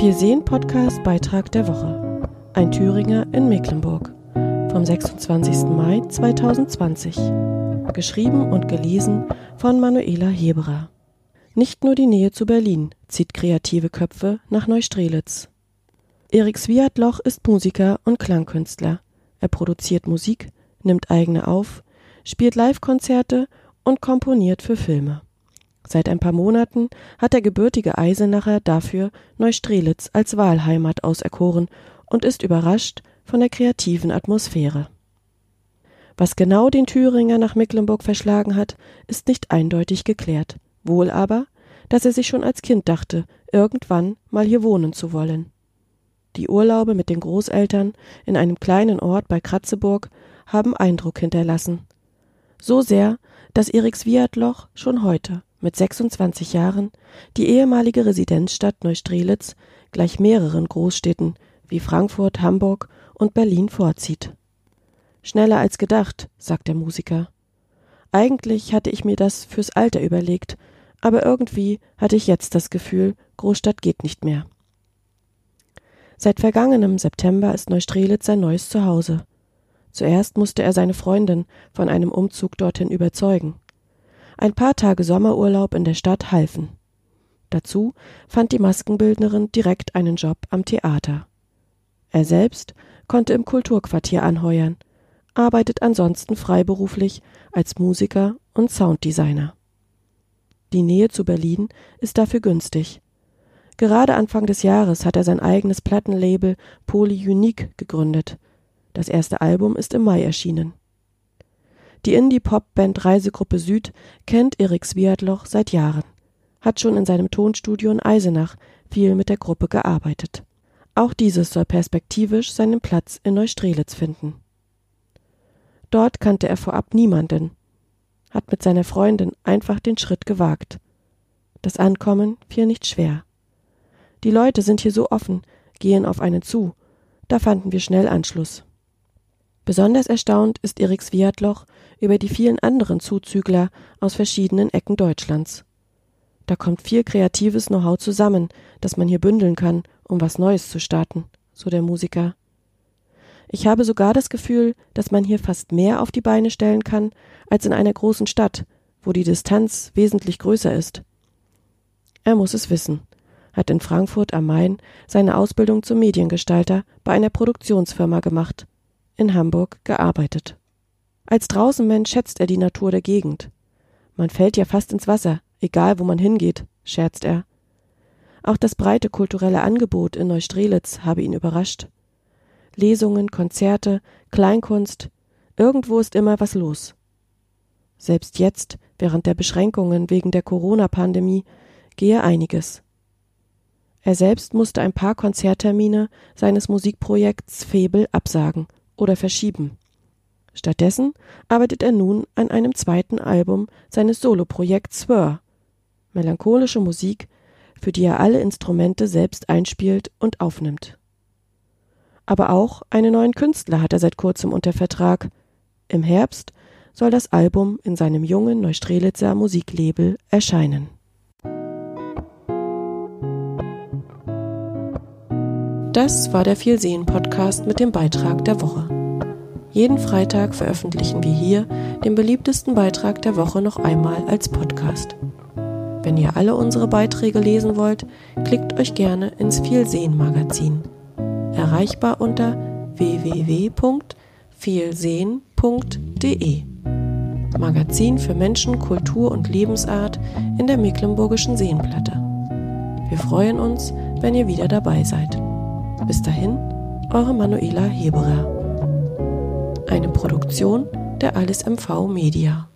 Wir sehen Podcast Beitrag der Woche. Ein Thüringer in Mecklenburg. Vom 26. Mai 2020. Geschrieben und gelesen von Manuela Heberer. Nicht nur die Nähe zu Berlin zieht kreative Köpfe nach Neustrelitz. Erik Swiatloch ist Musiker und Klangkünstler. Er produziert Musik, nimmt eigene auf, spielt Livekonzerte und komponiert für Filme. Seit ein paar Monaten hat der gebürtige Eisenacher dafür Neustrelitz als Wahlheimat auserkoren und ist überrascht von der kreativen Atmosphäre. Was genau den Thüringer nach Mecklenburg verschlagen hat, ist nicht eindeutig geklärt. Wohl aber, dass er sich schon als Kind dachte, irgendwann mal hier wohnen zu wollen. Die Urlaube mit den Großeltern in einem kleinen Ort bei Kratzeburg haben Eindruck hinterlassen. So sehr, dass Erik Swiatloch schon heute mit 26 Jahren die ehemalige Residenzstadt Neustrelitz gleich mehreren Großstädten wie Frankfurt, Hamburg und Berlin vorzieht. Schneller als gedacht, sagt der Musiker. Eigentlich hatte ich mir das fürs Alter überlegt, aber irgendwie hatte ich jetzt das Gefühl, Großstadt geht nicht mehr. Seit vergangenem September ist Neustrelitz sein neues Zuhause. Zuerst musste er seine Freundin von einem Umzug dorthin überzeugen. Ein paar Tage Sommerurlaub in der Stadt halfen. Dazu fand die Maskenbildnerin direkt einen Job am Theater. Er selbst konnte im Kulturquartier anheuern, arbeitet ansonsten freiberuflich als Musiker und Sounddesigner. Die Nähe zu Berlin ist dafür günstig. Gerade Anfang des Jahres hat er sein eigenes Plattenlabel Polyunique gegründet. Das erste Album ist im Mai erschienen. Die Indie-Pop-Band Reisegruppe Süd kennt Erik Swiatloch seit Jahren, hat schon in seinem Tonstudio in Eisenach viel mit der Gruppe gearbeitet. Auch dieses soll perspektivisch seinen Platz in Neustrelitz finden. Dort kannte er vorab niemanden, hat mit seiner Freundin einfach den Schritt gewagt. Das Ankommen fiel nicht schwer. Die Leute sind hier so offen, gehen auf einen zu, da fanden wir schnell Anschluss. Besonders erstaunt ist Erik Swiatloch über die vielen anderen Zuzügler aus verschiedenen Ecken Deutschlands. Da kommt viel kreatives Know-how zusammen, das man hier bündeln kann, um was Neues zu starten, so der Musiker. Ich habe sogar das Gefühl, dass man hier fast mehr auf die Beine stellen kann als in einer großen Stadt, wo die Distanz wesentlich größer ist. Er muss es wissen, hat in Frankfurt am Main seine Ausbildung zum Mediengestalter bei einer Produktionsfirma gemacht in Hamburg gearbeitet. Als Draußenmensch schätzt er die Natur der Gegend. Man fällt ja fast ins Wasser, egal wo man hingeht, scherzt er. Auch das breite kulturelle Angebot in Neustrelitz habe ihn überrascht. Lesungen, Konzerte, Kleinkunst, irgendwo ist immer was los. Selbst jetzt, während der Beschränkungen wegen der Corona-Pandemie, gehe einiges. Er selbst musste ein paar Konzerttermine seines Musikprojekts Febel absagen oder verschieben. Stattdessen arbeitet er nun an einem zweiten Album seines Soloprojekts Swir, melancholische Musik, für die er alle Instrumente selbst einspielt und aufnimmt. Aber auch einen neuen Künstler hat er seit kurzem unter Vertrag. Im Herbst soll das Album in seinem jungen Neustrelitzer Musiklabel erscheinen. Das war der Vielsehen-Podcast mit dem Beitrag der Woche. Jeden Freitag veröffentlichen wir hier den beliebtesten Beitrag der Woche noch einmal als Podcast. Wenn ihr alle unsere Beiträge lesen wollt, klickt euch gerne ins Vielsehen-Magazin. Erreichbar unter www.vielsehen.de. Magazin für Menschen, Kultur und Lebensart in der Mecklenburgischen Seenplatte. Wir freuen uns, wenn ihr wieder dabei seid. Bis dahin, eure Manuela Heberer. Eine Produktion der Alles MV Media.